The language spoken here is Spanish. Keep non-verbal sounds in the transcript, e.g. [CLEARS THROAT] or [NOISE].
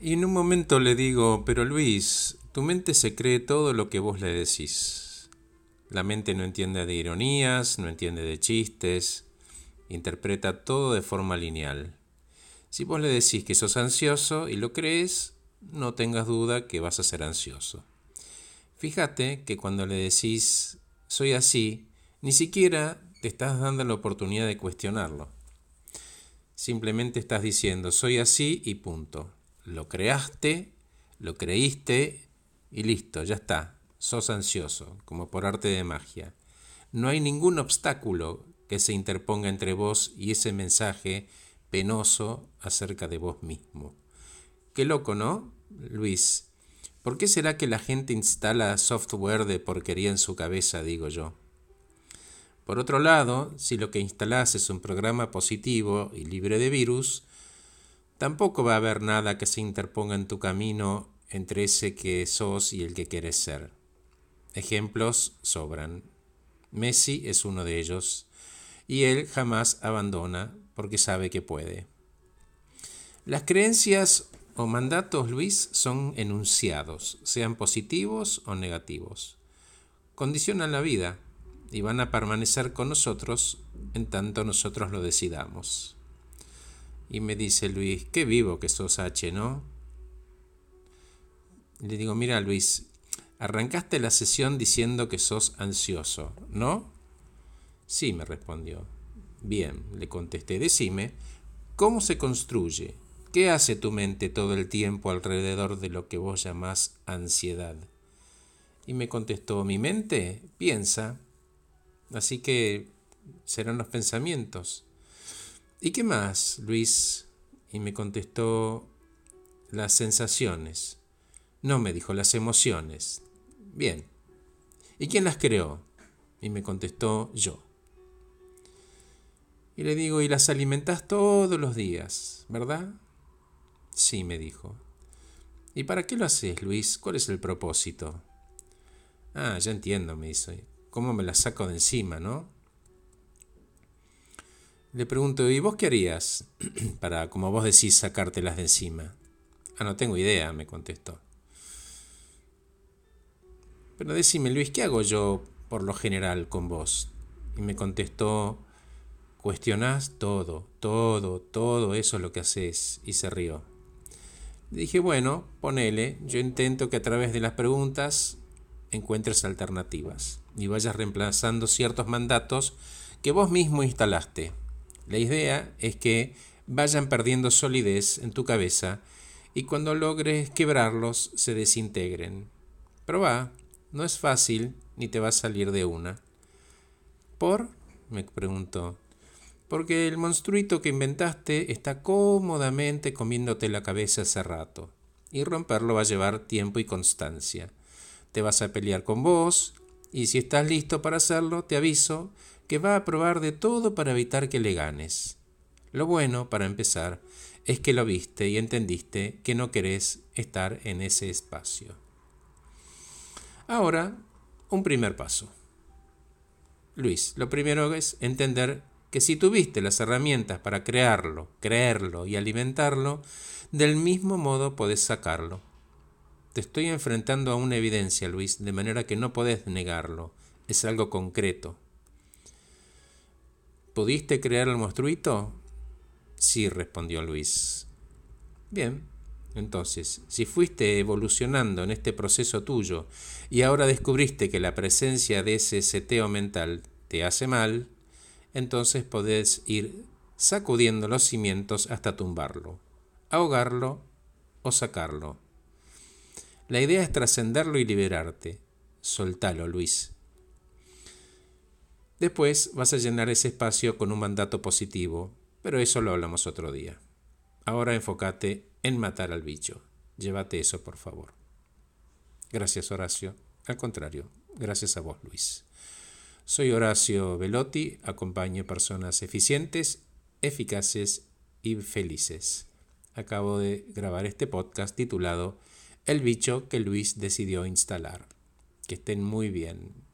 Y en un momento le digo, pero Luis, tu mente se cree todo lo que vos le decís. La mente no entiende de ironías, no entiende de chistes, interpreta todo de forma lineal. Si vos le decís que sos ansioso y lo crees, no tengas duda que vas a ser ansioso. Fíjate que cuando le decís soy así, ni siquiera te estás dando la oportunidad de cuestionarlo. Simplemente estás diciendo soy así y punto. Lo creaste, lo creíste y listo, ya está. Sos ansioso, como por arte de magia. No hay ningún obstáculo que se interponga entre vos y ese mensaje penoso acerca de vos mismo. Qué loco, ¿no, Luis? ¿Por qué será que la gente instala software de porquería en su cabeza, digo yo? Por otro lado, si lo que instalás es un programa positivo y libre de virus, tampoco va a haber nada que se interponga en tu camino entre ese que sos y el que quieres ser. Ejemplos sobran. Messi es uno de ellos, y él jamás abandona porque sabe que puede. Las creencias o mandatos, Luis, son enunciados, sean positivos o negativos. Condicionan la vida y van a permanecer con nosotros en tanto nosotros lo decidamos. Y me dice Luis, qué vivo que sos H, ¿no? le digo, mira Luis, arrancaste la sesión diciendo que sos ansioso, ¿no? Sí, me respondió. Bien, le contesté, decime, ¿cómo se construye ¿Qué hace tu mente todo el tiempo alrededor de lo que vos llamás ansiedad? Y me contestó, mi mente piensa, así que serán los pensamientos. ¿Y qué más, Luis? Y me contestó, las sensaciones. No, me dijo, las emociones. Bien. ¿Y quién las creó? Y me contestó, yo. Y le digo, y las alimentas todos los días, ¿verdad? Sí, me dijo. ¿Y para qué lo haces, Luis? ¿Cuál es el propósito? Ah, ya entiendo, me dice. ¿Cómo me la saco de encima, no? Le pregunto, ¿y vos qué harías [CLEARS THROAT] para, como vos decís, sacártelas de encima? Ah, no tengo idea, me contestó. Pero decime, Luis, ¿qué hago yo por lo general con vos? Y me contestó, cuestionás todo, todo, todo eso es lo que haces. Y se rió. Dije, bueno, ponele, yo intento que a través de las preguntas encuentres alternativas y vayas reemplazando ciertos mandatos que vos mismo instalaste. La idea es que vayan perdiendo solidez en tu cabeza y cuando logres quebrarlos se desintegren. Probá, no es fácil ni te va a salir de una. ¿Por? me preguntó porque el monstruito que inventaste está cómodamente comiéndote la cabeza hace rato, y romperlo va a llevar tiempo y constancia. Te vas a pelear con vos, y si estás listo para hacerlo, te aviso que va a probar de todo para evitar que le ganes. Lo bueno, para empezar, es que lo viste y entendiste que no querés estar en ese espacio. Ahora, un primer paso. Luis, lo primero es entender que si tuviste las herramientas para crearlo, creerlo y alimentarlo, del mismo modo podés sacarlo. Te estoy enfrentando a una evidencia, Luis, de manera que no podés negarlo. Es algo concreto. ¿Pudiste crear el monstruito? Sí, respondió Luis. Bien, entonces, si fuiste evolucionando en este proceso tuyo y ahora descubriste que la presencia de ese seteo mental te hace mal, entonces podés ir sacudiendo los cimientos hasta tumbarlo, ahogarlo o sacarlo. La idea es trascenderlo y liberarte. Soltalo, Luis. Después vas a llenar ese espacio con un mandato positivo, pero eso lo hablamos otro día. Ahora enfócate en matar al bicho. Llévate eso, por favor. Gracias, Horacio. Al contrario, gracias a vos, Luis. Soy Horacio Velotti, acompaño personas eficientes, eficaces y felices. Acabo de grabar este podcast titulado El bicho que Luis decidió instalar. Que estén muy bien.